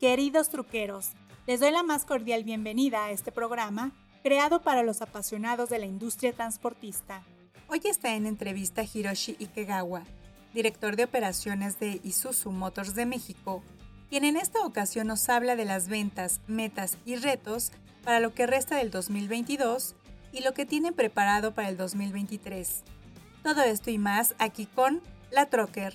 Queridos truqueros, les doy la más cordial bienvenida a este programa creado para los apasionados de la industria transportista. Hoy está en entrevista Hiroshi Ikegawa, director de operaciones de Isuzu Motors de México, quien en esta ocasión nos habla de las ventas, metas y retos para lo que resta del 2022 y lo que tienen preparado para el 2023. Todo esto y más aquí con La Trocker.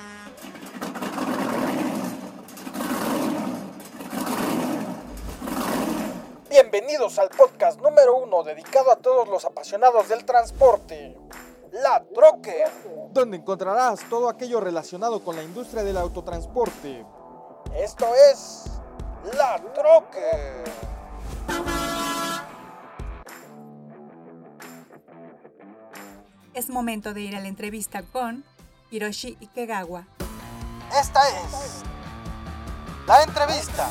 Bienvenidos al podcast número uno dedicado a todos los apasionados del transporte, La Troque, donde encontrarás todo aquello relacionado con la industria del autotransporte. Esto es La Troque. Es momento de ir a la entrevista con Hiroshi Ikegawa. Esta es la entrevista.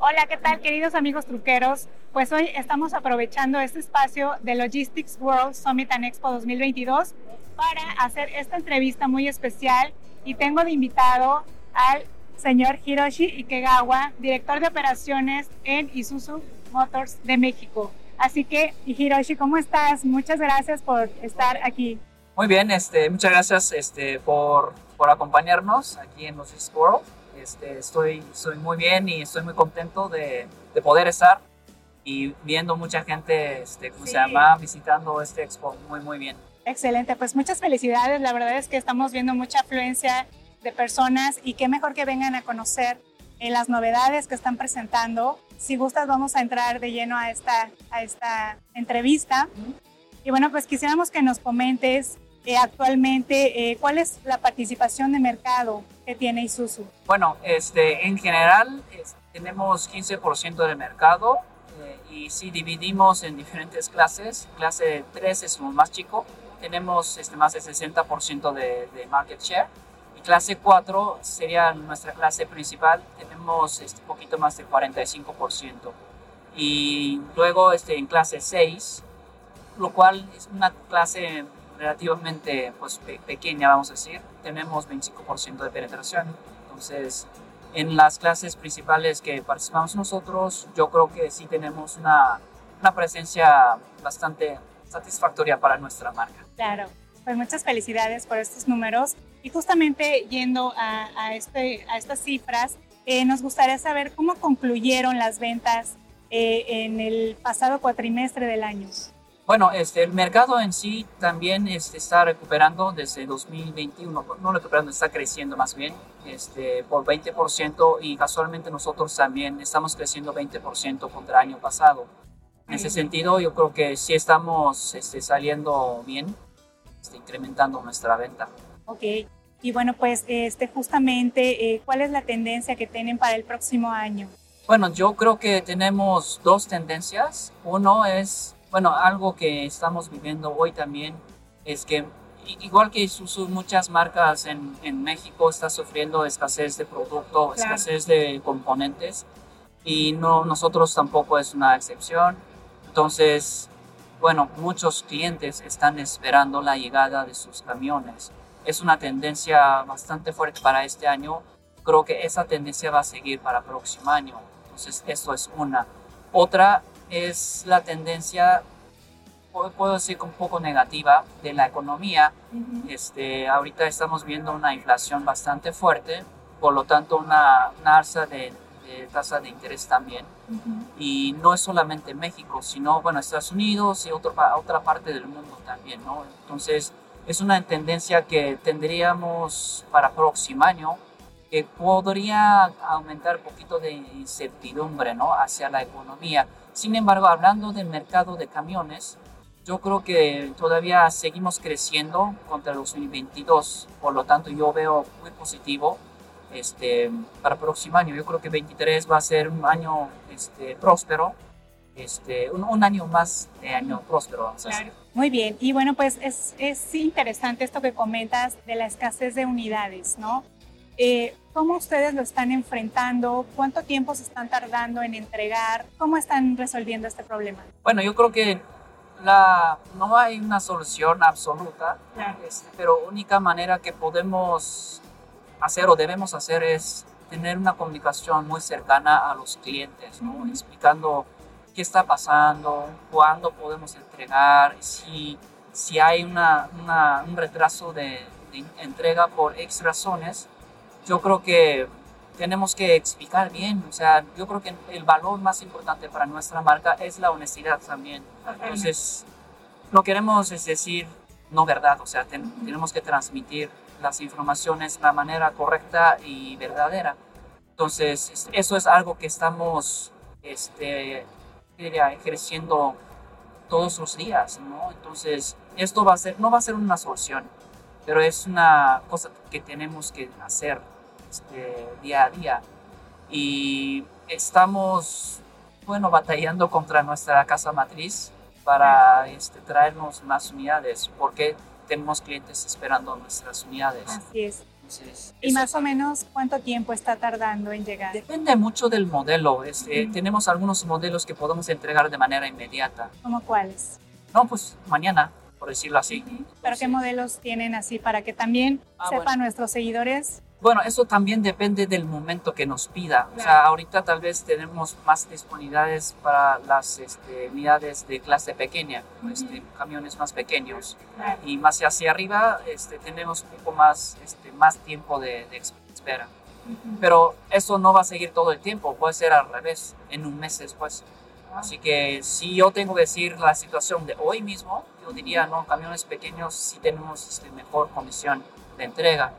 Hola, ¿qué tal queridos amigos truqueros? Pues hoy estamos aprovechando este espacio de Logistics World Summit and Expo 2022 para hacer esta entrevista muy especial y tengo de invitado al señor Hiroshi Ikegawa, director de operaciones en Isuzu Motors de México. Así que, Hiroshi, ¿cómo estás? Muchas gracias por estar aquí. Muy bien, este, muchas gracias este, por, por acompañarnos aquí en Logistics World. Este, estoy, estoy muy bien y estoy muy contento de, de poder estar y viendo mucha gente, este, ¿cómo se llama? Visitando este expo. Muy, muy bien. Excelente, pues muchas felicidades. La verdad es que estamos viendo mucha afluencia de personas y qué mejor que vengan a conocer eh, las novedades que están presentando. Si gustas, vamos a entrar de lleno a esta, a esta entrevista. Y bueno, pues quisiéramos que nos comentes eh, actualmente, eh, ¿cuál es la participación de mercado que tiene Isuzu? Bueno, este, en general tenemos 15% del mercado eh, y si dividimos en diferentes clases, clase 3 es lo más chico, tenemos este, más del 60% de, de, market share. Y clase 4 sería nuestra clase principal, tenemos este poquito más del 45% y luego este, en clase 6, lo cual es una clase relativamente pues, pe pequeña, vamos a decir. Tenemos 25% de penetración. Entonces, en las clases principales que participamos nosotros, yo creo que sí tenemos una, una presencia bastante satisfactoria para nuestra marca. Claro, pues muchas felicidades por estos números. Y justamente yendo a, a, este, a estas cifras, eh, nos gustaría saber cómo concluyeron las ventas eh, en el pasado cuatrimestre del año. Bueno, este, el mercado en sí también este, está recuperando desde 2021, no recuperando, está creciendo más bien este, por 20% y casualmente nosotros también estamos creciendo 20% contra el año pasado. En ese sentido, yo creo que sí estamos este, saliendo bien, este, incrementando nuestra venta. Ok, y bueno, pues este, justamente, eh, ¿cuál es la tendencia que tienen para el próximo año? Bueno, yo creo que tenemos dos tendencias. Uno es bueno, algo que estamos viviendo hoy también es que igual que muchas marcas en, en México están sufriendo escasez de producto, claro. escasez de componentes y no, nosotros tampoco es una excepción. Entonces, bueno, muchos clientes están esperando la llegada de sus camiones. Es una tendencia bastante fuerte para este año. Creo que esa tendencia va a seguir para el próximo año. Entonces, esto es una. Otra es la tendencia, puedo decir, un poco negativa de la economía. Uh -huh. este, ahorita estamos viendo una inflación bastante fuerte, por lo tanto una, una alza de, de, tasa de interés también. Uh -huh. Y no es solamente México, sino, bueno, Estados Unidos y otro, otra parte del mundo también, ¿no? Entonces, es una tendencia que tendríamos para próximo año que podría aumentar un poquito de incertidumbre ¿no? hacia la economía. Sin embargo, hablando del mercado de camiones, yo creo que todavía seguimos creciendo contra el 2022, por lo tanto yo veo muy positivo este, para el próximo año. Yo creo que 23 va a ser un año este, próspero este, un, año más de año próspero. Muy bien, y bueno, pues es, es, interesante esto que comentas de la escasez de unidades, ¿no? Eh, ¿Cómo ustedes lo están enfrentando? ¿Cuánto tiempo se están tardando en entregar? ¿Cómo están resolviendo este problema? Bueno, yo creo que la, no hay una solución absoluta, este, pero única manera que podemos hacer o debemos hacer es tener una comunicación muy cercana a los clientes, ¿no? explicando qué está pasando, cuándo podemos entregar, si, si hay una, una, un retraso de, de, entrega por X razones, yo creo que tenemos que explicar bien, o sea, yo creo que el valor más importante para nuestra marca es la honestidad también. Entonces, no queremos es decir no verdad, o sea, tenemos que transmitir las informaciones de la manera correcta y verdadera. Entonces, eso es algo que estamos este, ejerciendo todos los días, ¿no? Entonces, esto va a ser, no va a ser una solución, pero es una cosa que tenemos que hacer este, día a día. Y estamos, bueno, batallando contra nuestra casa matriz para este, traernos más unidades, porque tenemos clientes esperando nuestras unidades. Así es. ¿Y más o menos cuánto tiempo está tardando en llegar? Depende mucho del modelo. Este, Tenemos algunos modelos que podemos entregar de manera inmediata. ¿Cómo cuáles? No, pues mañana, por decirlo así. ¿Pero qué modelos tienen así para que también ah, sepan nuestros seguidores bueno, eso también depende del momento que nos pida. O sea, ahorita tal vez tenemos más disponibilidades para las este, unidades de clase pequeña, este, camiones más pequeños. Y más hacia arriba este, tenemos un poco más, este, más tiempo de, espera. Pero eso no va a seguir todo el tiempo, puede ser al revés, en un mes después. Así que si yo tengo que decir la situación de hoy mismo, yo diría, no, camiones pequeños sí tenemos este, mejor condición de entrega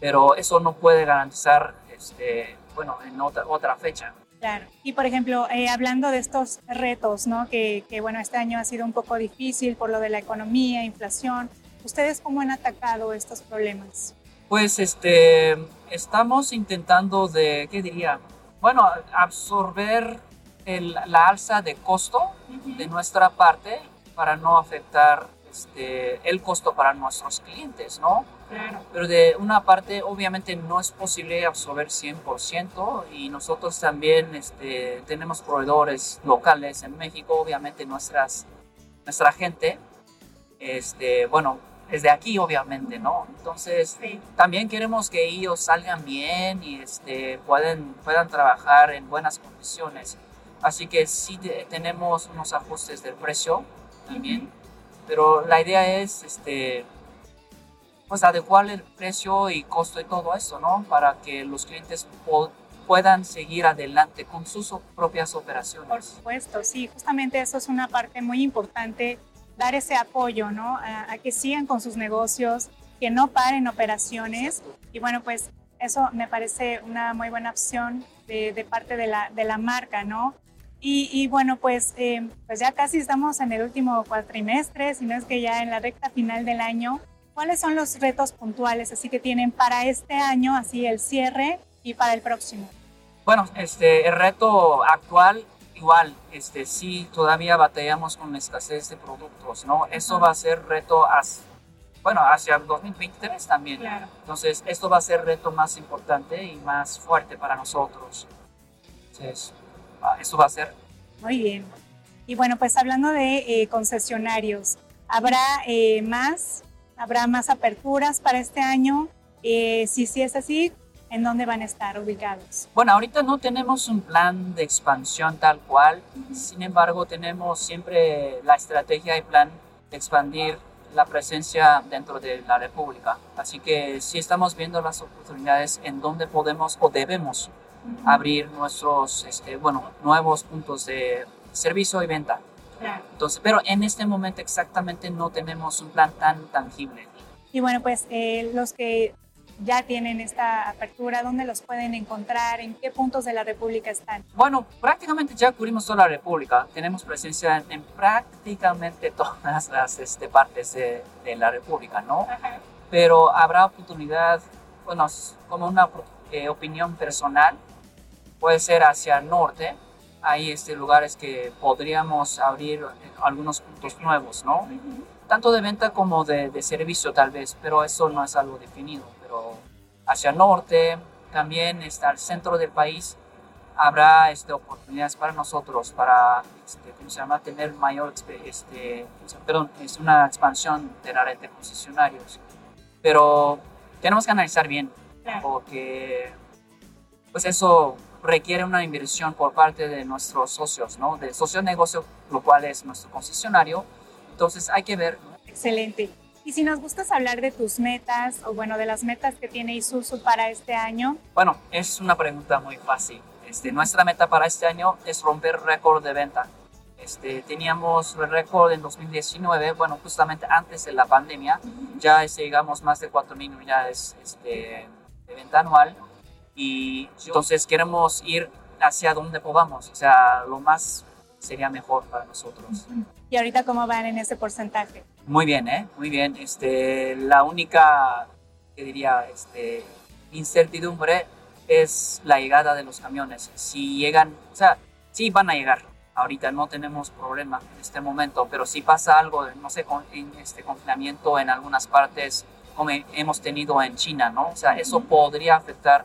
pero eso no puede garantizar, este, bueno, en otra, otra fecha. Claro. Y por ejemplo, eh, hablando de estos retos, ¿no? Que, que, bueno, este año ha sido un poco difícil por lo de la economía, inflación. ¿Ustedes cómo han atacado estos problemas? Pues este, estamos intentando de, ¿qué diría? Bueno, absorber el, la alza de costo de nuestra parte para no afectar este, el costo para nuestros clientes, ¿no? Pero de una parte, obviamente, no es posible absorber 100% y nosotros también este, tenemos proveedores locales en México, obviamente nuestras, nuestra gente, este, bueno, es de aquí, obviamente, ¿no? Entonces, también queremos que ellos salgan bien y este, pueden, puedan trabajar en buenas condiciones. Así que sí tenemos unos ajustes del precio también, pero la idea es este, pues adecuar el precio y costo y todo eso, ¿no? Para que los clientes puedan seguir adelante con sus propias operaciones. Por supuesto, sí, justamente eso es una parte muy importante, dar ese apoyo, ¿no? A, que sigan con sus negocios, que no paren operaciones. Y bueno, pues eso me parece una muy buena opción de, parte de la, de la marca, ¿no? Y, bueno, pues, eh, pues ya casi estamos en el último cuatrimestre, si no es que ya en la recta final del año. ¿Cuáles son los retos puntuales así que tienen para este año, así el cierre y para el próximo? Bueno, este, el reto actual igual, este, sí, todavía batallamos con la escasez de productos, ¿no? Eso va a ser reto, hacia, bueno, hacia el 2023 también. Entonces, esto va a ser reto más importante y más fuerte para nosotros. Entonces, ah, eso va a ser. Muy bien. Y bueno, pues hablando de eh, concesionarios, ¿habrá eh, más ¿Habrá más aperturas para este año? Eh, si sí es así, ¿en dónde van a estar ubicados? Bueno, ahorita no tenemos un plan de expansión tal cual, sin embargo tenemos siempre la estrategia y plan de expandir la presencia dentro de la República. Así que sí estamos viendo las oportunidades en donde podemos o debemos abrir nuestros este, bueno, nuevos puntos de servicio y venta. Entonces, pero en este momento exactamente no tenemos un plan tan tangible. Y bueno, pues eh, los que ya tienen esta apertura, ¿dónde los pueden encontrar? ¿En qué puntos de la República están? Bueno, prácticamente ya cubrimos toda la República. Tenemos presencia en, prácticamente todas las este, partes de, de, la República, ¿no? Pero habrá oportunidad, bueno, como una eh, opinión personal, puede ser hacia el norte, hay este, lugares que podríamos abrir algunos puntos nuevos, ¿no? Tanto de venta como de, de servicio tal vez, pero eso no es algo definido. Pero hacia el norte, también está el centro del país, habrá este, oportunidades para nosotros para este, ¿cómo se llama? tener mayor este, perdón, es una expansión de la red de concesionarios pero tenemos que analizar bien porque pues eso requiere una inversión por parte de nuestros socios, ¿no? Del socio negocio, lo cual es nuestro concesionario. Entonces hay que ver. Excelente. Y si nos gustas hablar de tus metas o bueno, de las metas que tiene Isuzu para este año. Bueno, es una pregunta muy fácil. Este, nuestra meta para este año es romper récord de venta. Este, teníamos el récord en 2019, bueno, justamente antes de la pandemia, ya este, llegamos más de 4.000 unidades este, de venta anual y entonces queremos ir hacia donde podamos, o sea, lo más sería mejor para nosotros. ¿Y ahorita cómo van en ese porcentaje? Muy bien, ¿eh? Muy bien. Este, la única, que diría, este, incertidumbre es la llegada de los camiones. Si llegan, o sea, sí van a llegar. Ahorita no tenemos problema en este momento, pero si pasa algo, no sé, con este confinamiento en algunas partes, como hemos tenido en China, ¿no? O sea, eso podría afectar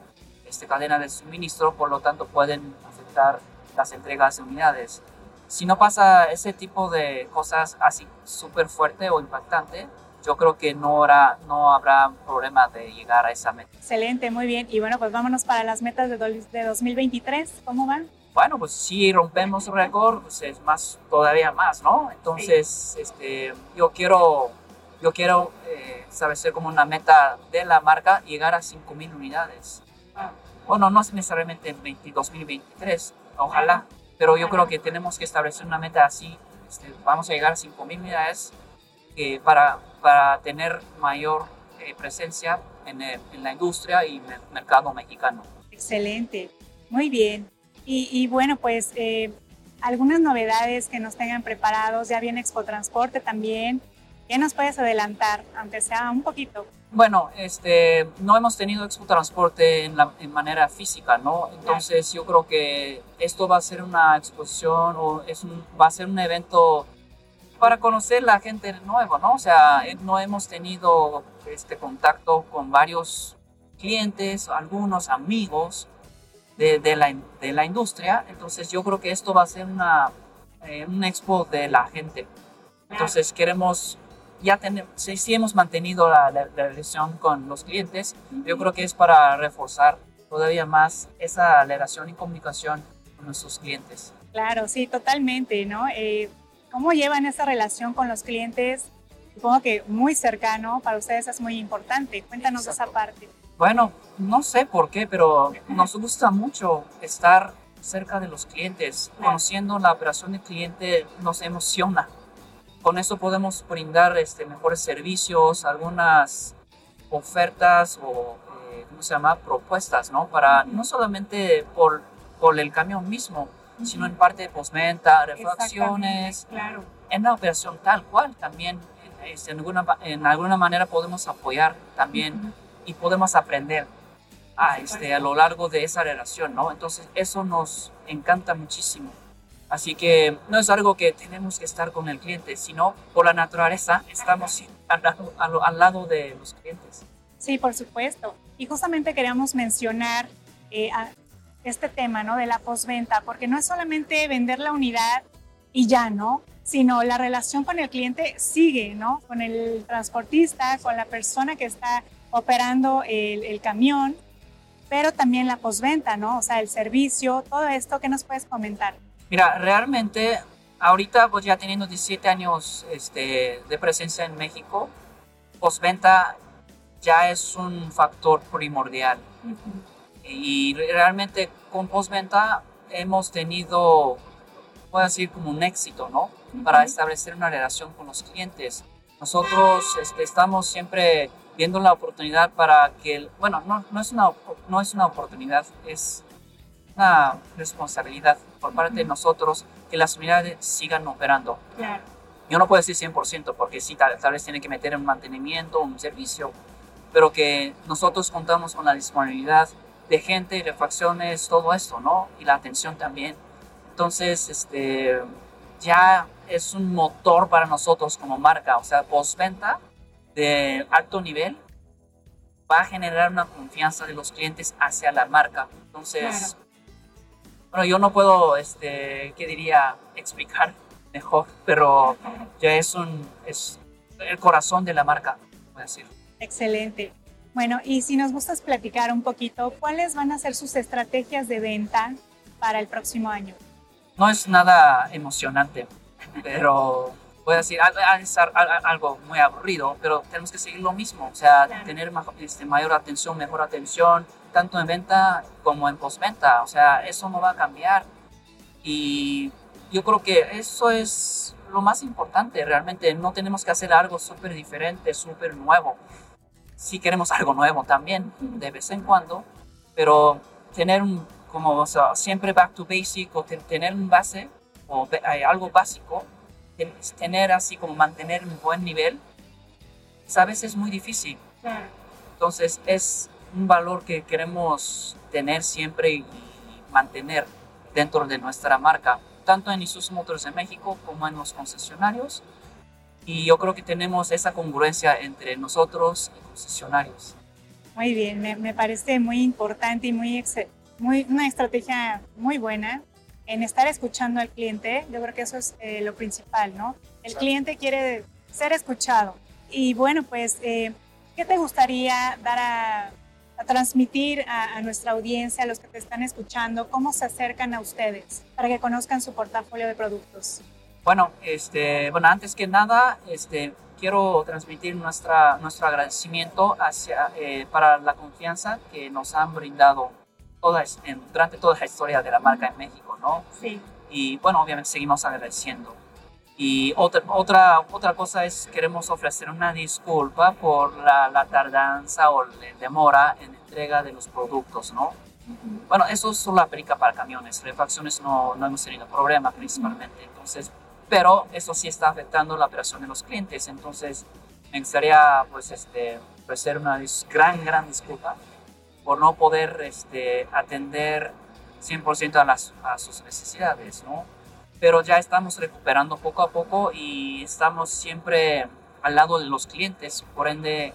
esta cadena de suministro, por lo tanto pueden afectar las entregas de unidades. Si no pasa ese tipo de cosas así súper fuerte o impactante, yo creo que no habrá, no habrá problema de llegar a esa meta. Excelente, muy bien. Y bueno, pues vámonos para las metas de, de 2023. ¿Cómo van? Bueno, pues si rompemos récord, pues es más, todavía más, ¿no? Entonces, este, yo quiero, yo quiero eh, establecer como una meta de la marca llegar a 5.000 unidades. Bueno, no es necesariamente en 2023, ojalá, pero yo creo que tenemos que establecer una meta así. Este, vamos a llegar a 5.000 unidades eh, para, para tener mayor eh, presencia en, la industria y el mercado mexicano. Excelente, muy bien. Y, y bueno, pues eh, algunas novedades que nos tengan preparados, ya viene Expo Transporte también. ¿Qué nos puedes adelantar, aunque sea un poquito? Bueno, este, no hemos tenido Expo Transporte en, la, manera física, ¿no? Entonces yo creo que esto va a ser una exposición o es un, va a ser un evento para conocer la gente nueva, ¿no? O sea, eh, no hemos tenido este contacto con varios clientes, algunos amigos de, de, la, de la industria, entonces yo creo que esto va a ser una, eh, un expo de la gente. Entonces queremos, ya tenemos, sí, sí hemos mantenido la, la, la, relación con los clientes, yo creo que es para reforzar todavía más esa relación y comunicación con nuestros clientes. Claro, sí, totalmente, ¿no? Eh, ¿Cómo llevan esa relación con los clientes? Supongo que muy cercano, para ustedes es muy importante. Cuéntanos Exacto. esa parte. Bueno, no sé por qué, pero nos gusta mucho estar cerca de los clientes. Conociendo la operación del cliente nos emociona. Con eso podemos brindar este, mejores servicios, algunas ofertas o, eh, ¿cómo se llama?, propuestas, ¿no? Para no solamente por, por el camión mismo, sino en parte de postventa, refacciones, claro. en la operación tal cual también este, en, alguna, en alguna manera podemos apoyar también uh -huh. y podemos aprender a, este, a lo largo de esa relación, ¿no? Entonces eso nos encanta muchísimo. Así que no es algo que tenemos que estar con el cliente, sino por la naturaleza estamos al, al, al lado de los clientes. Sí, por supuesto. Y justamente queríamos mencionar eh, este tema, ¿no? De la postventa, porque no es solamente vender la unidad y ya, ¿no? Sino la relación con el cliente sigue, ¿no? Con el transportista, con la persona que está operando el, el camión, pero también la postventa, ¿no? O sea, el servicio, todo esto, ¿qué nos puedes comentar? Mira, realmente ahorita pues ya teniendo 17 años este, de presencia en México, postventa ya es un factor primordial. Uh -huh y realmente con postventa hemos tenido, puedo decir, como un éxito, ¿no? Para establecer una relación con los clientes. Nosotros este, estamos siempre viendo la oportunidad para que, bueno, no, no, es una, no es una oportunidad, es una responsabilidad por parte de nosotros que las unidades sigan operando. Claro. Yo no puedo decir 100% porque sí, tal, tal vez tiene que meter un mantenimiento, un servicio, pero que nosotros contamos con la disponibilidad de gente, refacciones, todo esto, ¿no? Y la atención también. Entonces, este, ya es un motor para nosotros como marca, o sea, postventa de alto nivel va a generar una confianza de los clientes hacia la marca. Entonces, bueno, yo no puedo, este, ¿qué diría? Explicar mejor, pero ya es un, es el corazón de la marca, voy a decir. Excelente. Bueno, y si nos gustas platicar un poquito, ¿cuáles van a ser sus estrategias de venta para el próximo año? No es nada emocionante, pero voy a decir algo muy aburrido, pero tenemos que seguir lo mismo, o sea, tener este, mayor atención, mejor atención, tanto en venta como en postventa, o sea, eso no va a cambiar. Y yo creo que eso es lo más importante, realmente no tenemos que hacer algo súper diferente, súper nuevo. Si queremos algo nuevo también, de vez en cuando, pero tener un, como siempre back to basic o tener un base o algo básico tener así como mantener un buen nivel, sabes, es muy difícil. Entonces es un valor que queremos tener siempre y mantener dentro de nuestra marca, tanto en Isuzu Motors de México como en los concesionarios. Y yo creo que tenemos esa congruencia entre nosotros y concesionarios. Muy bien, me, me parece muy importante y muy, muy, una estrategia muy buena en estar escuchando al cliente, yo creo que eso es eh, lo principal, ¿no? El cliente quiere ser escuchado. Y bueno, pues, eh, ¿qué te gustaría dar a, transmitir a, nuestra audiencia, a los que te están escuchando, cómo se acercan a ustedes para que conozcan su portafolio de productos? Bueno, este, bueno antes que nada, este, quiero transmitir nuestra, nuestro agradecimiento hacia, eh, para la confianza que nos han brindado toda, durante toda la historia de la marca en México, ¿no? Sí. Y bueno, obviamente seguimos agradeciendo. Y otra, otra, otra cosa es, queremos ofrecer una disculpa por la, la tardanza o la demora en entrega de los productos, ¿no? Bueno, eso solo aplica para camiones, refacciones no, no hemos tenido problema principalmente, entonces, pero eso sí está afectando la operación de los clientes, entonces me gustaría pues este, ofrecer una gran, gran disculpa por no poder este, atender 100% a, las, a sus necesidades, ¿no? Pero ya estamos recuperando poco a poco y estamos siempre al lado de los clientes, por ende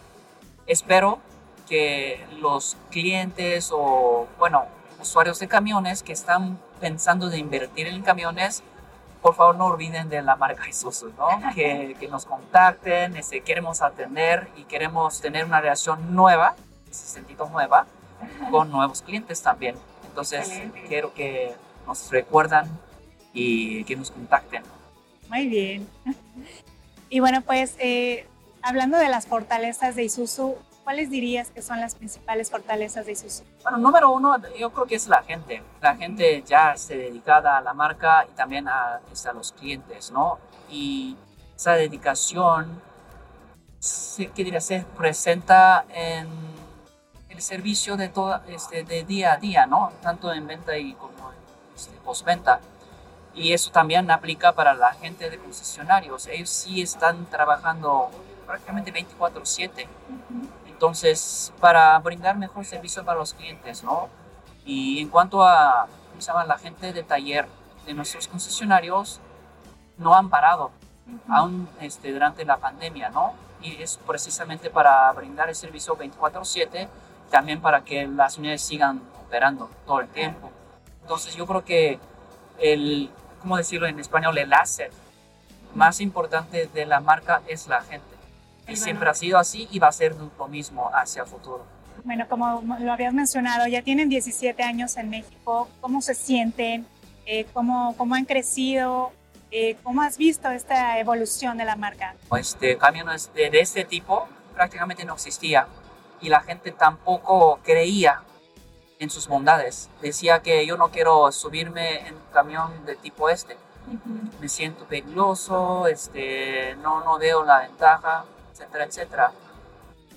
espero que los clientes o, bueno, usuarios de camiones que están pensando de invertir en camiones, por favor no olviden de la marca Isuzu, ¿no? Que, que nos contacten, este, queremos atender y queremos tener una relación nueva, en ese sentido nueva, con nuevos clientes también. Entonces, quiero que nos recuerdan y que nos contacten. Muy bien. Y bueno, pues eh, hablando de las fortalezas de Isuzu, ¿cuáles dirías que son las principales fortalezas de Isuzu? Bueno, número uno, yo creo que es la gente. La gente ya esté dedicada a la marca y también a, a los clientes, ¿no? Y esa dedicación, ¿qué diría? Se presenta en servicio de, toda, este, de día a día, ¿no? Tanto en venta y como en este, postventa. Y eso también aplica para la gente de concesionarios. Ellos sí están trabajando prácticamente 24/7. Entonces, para brindar mejor servicio para los clientes, ¿no? Y en cuanto a, ¿cómo se llama? La gente de taller de nuestros concesionarios, no han parado, aún este, durante la pandemia, ¿no? Y es precisamente para brindar el servicio 24/7 también para que las unidades sigan operando todo el tiempo. Entonces yo creo que el, ¿cómo decirlo en español? El asset más importante de la marca es la gente. Y siempre ha sido así y va a ser lo mismo hacia el futuro. Bueno, como lo habías mencionado, ya tienen 17 años en México. ¿Cómo se sienten? Eh, ¿cómo, ¿Cómo han crecido? Eh, ¿Cómo has visto esta evolución de la marca? Este camiones de, de este tipo prácticamente no existía y la gente tampoco creía en sus bondades. Decía que yo no quiero subirme en un camión de tipo este. Me siento peligroso, este, no, no veo la ventaja, etcétera, etcétera.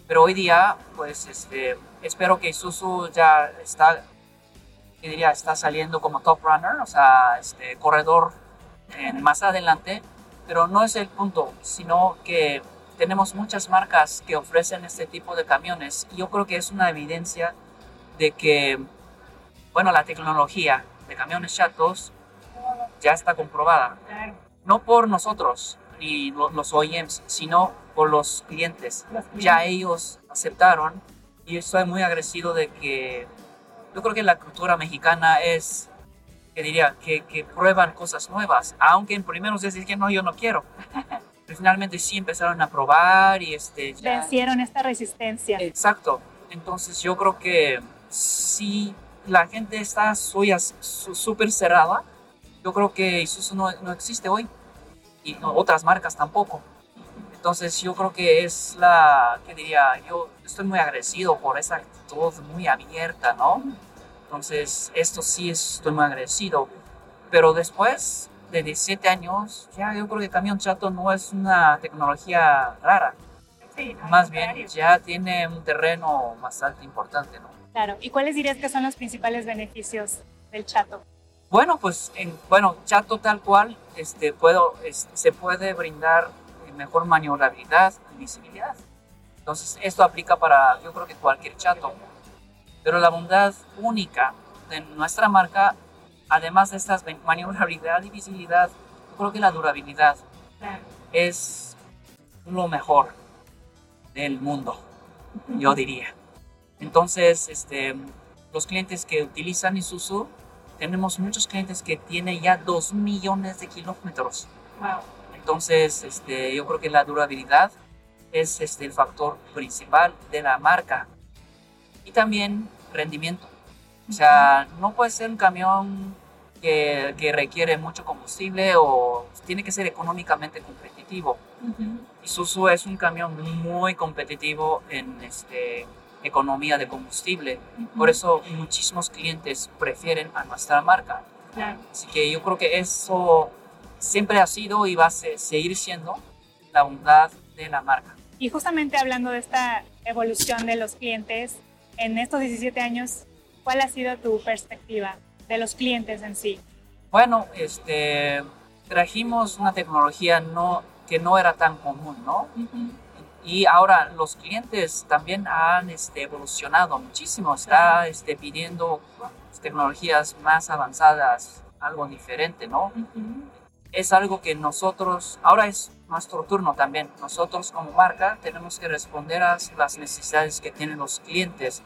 Pero hoy día, pues, este, espero que Isuzu ya está, ¿qué diría? Está saliendo como top runner, o sea, este, corredor más adelante. Pero no es el punto, sino que tenemos muchas marcas que ofrecen este tipo de camiones yo creo que es una evidencia de que, bueno, la tecnología de camiones chatos ya está comprobada. No por nosotros ni los OEMs, sino por los clientes. Ya ellos aceptaron y estoy muy agradecido de que yo creo que la cultura mexicana es, que diría, que, que prueban cosas nuevas, aunque en primeros días que no, yo no quiero. Pero finalmente sí empezaron a probar y este... Vencieron esta resistencia. Exacto. Entonces yo creo que si la gente está súper cerrada, yo creo que Isuzu no, no existe hoy y otras marcas tampoco. Entonces yo creo que es la, que diría, yo estoy muy agradecido por esa actitud muy abierta, ¿no? Entonces esto sí estoy muy agradecido. Pero después de 17 años, ya yo creo que camión chato no es una tecnología rara. Sí, Más bien ya tiene un terreno bastante importante, ¿no? Claro. ¿Y cuáles dirías que son los principales beneficios del chato? Bueno, pues en, bueno, chato tal cual, este, puedo, se puede brindar mejor maniobrabilidad y visibilidad. Entonces, esto aplica para, yo creo que cualquier chato. Pero la bondad única de nuestra marca, además de estas maniobrabilidad y visibilidad, yo creo que la durabilidad es lo mejor del mundo, yo diría. Entonces, este, los clientes que utilizan Isuzu, tenemos muchos clientes que tienen ya 2 millones de kilómetros. Entonces, este, yo creo que la durabilidad es este, el factor principal de la marca. Y también rendimiento. O sea, no puede ser un camión que, que requiere mucho combustible o tiene que ser económicamente competitivo. Isuzu es un camión muy competitivo en este, economía de combustible. Por eso muchísimos clientes prefieren a nuestra marca. Así que yo creo que eso siempre ha sido y va a seguir siendo la bondad de la marca. Y justamente hablando de esta evolución de los clientes, en estos 17 años, ¿cuál ha sido tu perspectiva de los clientes en sí? Bueno, este, trajimos una tecnología no, que no era tan común, ¿no? Y ahora los clientes también han este, evolucionado muchísimo, está este, pidiendo tecnologías más avanzadas, algo diferente, ¿no? es algo que nosotros, ahora es nuestro turno también, nosotros como marca tenemos que responder a las necesidades que tienen los clientes.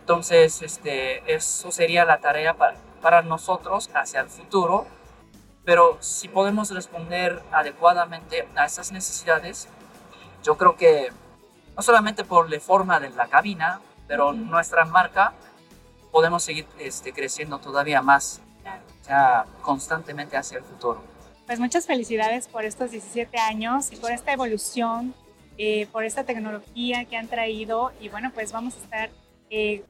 Entonces, este, eso sería la tarea para, para nosotros hacia el futuro, pero si podemos responder adecuadamente a esas necesidades, yo creo que no solamente por la forma de la cabina, pero nuestra marca podemos seguir este, creciendo todavía más, ya constantemente hacia el futuro. Pues muchas felicidades por estos 17 años y por esta evolución, eh, por esta tecnología que han traído. Y bueno, pues vamos a estar eh,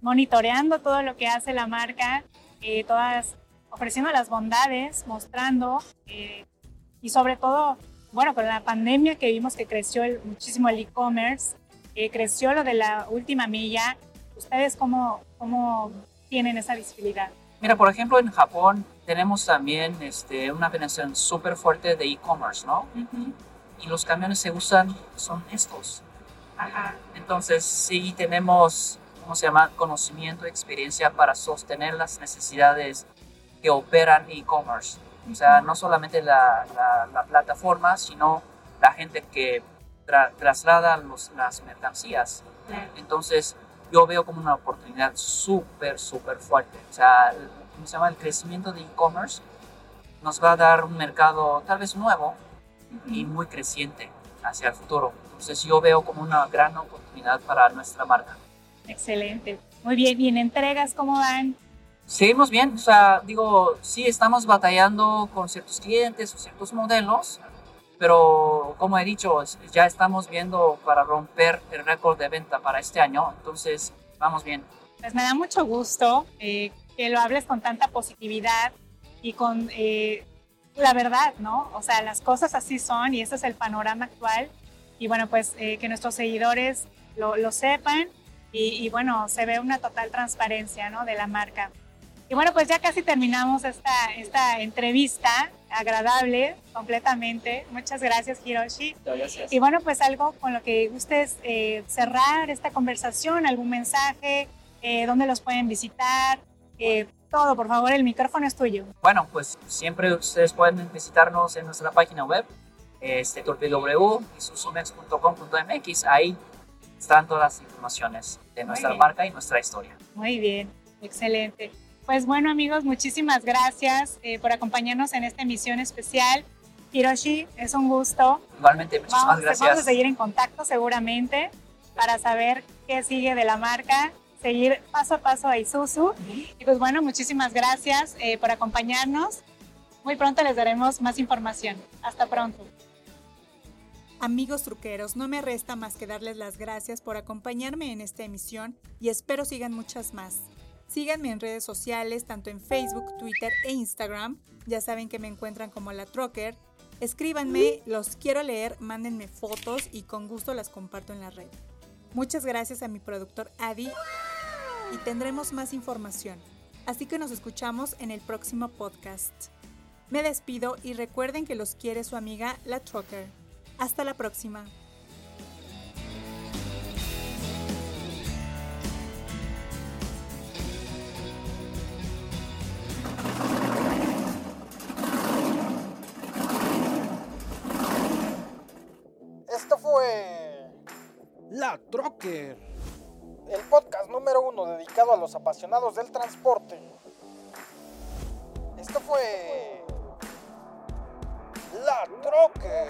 monitoreando todo lo que hace la marca, eh, todas ofreciendo las bondades, mostrando y sobre todo, bueno, con la pandemia que vimos que creció muchísimo el e-commerce, creció lo de la última milla, ¿ustedes cómo, cómo tienen esa visibilidad? Mira, por ejemplo, en Japón tenemos también este, una penetración súper fuerte de e-commerce, ¿no? Y los camiones se usan, son estos. Entonces, sí tenemos, ¿cómo se llama? Conocimiento, experiencia para sostener las necesidades que operan e-commerce. O sea, no solamente la, la, plataforma, sino la gente que traslada los, las mercancías. Entonces, yo veo como una oportunidad súper, súper fuerte. O sea, ¿cómo se llama? El crecimiento de e-commerce nos va a dar un mercado tal vez nuevo y muy creciente hacia el futuro. Entonces yo veo como una gran oportunidad para nuestra marca. Excelente. Muy bien. ¿Y en entregas cómo van? Seguimos bien. O sea, digo, sí estamos batallando con ciertos clientes o ciertos modelos, pero como he dicho, ya estamos viendo para romper el récord de venta para este año, entonces vamos bien. Pues me da mucho gusto eh, que lo hables con tanta positividad y con eh, la verdad, ¿no? O sea, las cosas así son y ese es el panorama actual. Y bueno, pues eh, que nuestros seguidores lo, lo sepan y, y, bueno, se ve una total transparencia, ¿no? De la marca. Y bueno, pues ya casi terminamos esta, esta entrevista agradable completamente. Muchas gracias, Hiroshi. Gracias. Y bueno, pues algo con lo que gustes eh, cerrar esta conversación, algún mensaje, eh, dónde los pueden visitar, eh, todo, por favor, el micrófono es tuyo. Bueno, pues siempre ustedes pueden visitarnos en nuestra página web, este, www.isusumex.com.mx. Ahí están todas las informaciones de nuestra marca y nuestra historia. Muy bien, excelente. Pues bueno amigos, muchísimas gracias eh, por acompañarnos en esta emisión especial. Hiroshi, es un gusto. Igualmente, muchísimas gracias. Vamos a seguir en contacto seguramente para saber qué sigue de la marca, seguir paso a paso a Isuzu. Y pues bueno, muchísimas gracias eh, por acompañarnos. Muy pronto les daremos más información. Hasta pronto. Amigos truqueros, no me resta más que darles las gracias por acompañarme en esta emisión y espero sigan muchas más. Síganme en redes sociales, tanto en Facebook, Twitter e Instagram. Ya saben que me encuentran como la Trocker. Escríbanme, los quiero leer, mándenme fotos y con gusto las comparto en la red. Muchas gracias a mi productor Adi y tendremos más información. Así que nos escuchamos en el próximo podcast. Me despido y recuerden que los quiere su amiga La Trucker. Hasta la próxima. a los apasionados del transporte. Esto fue La Troque.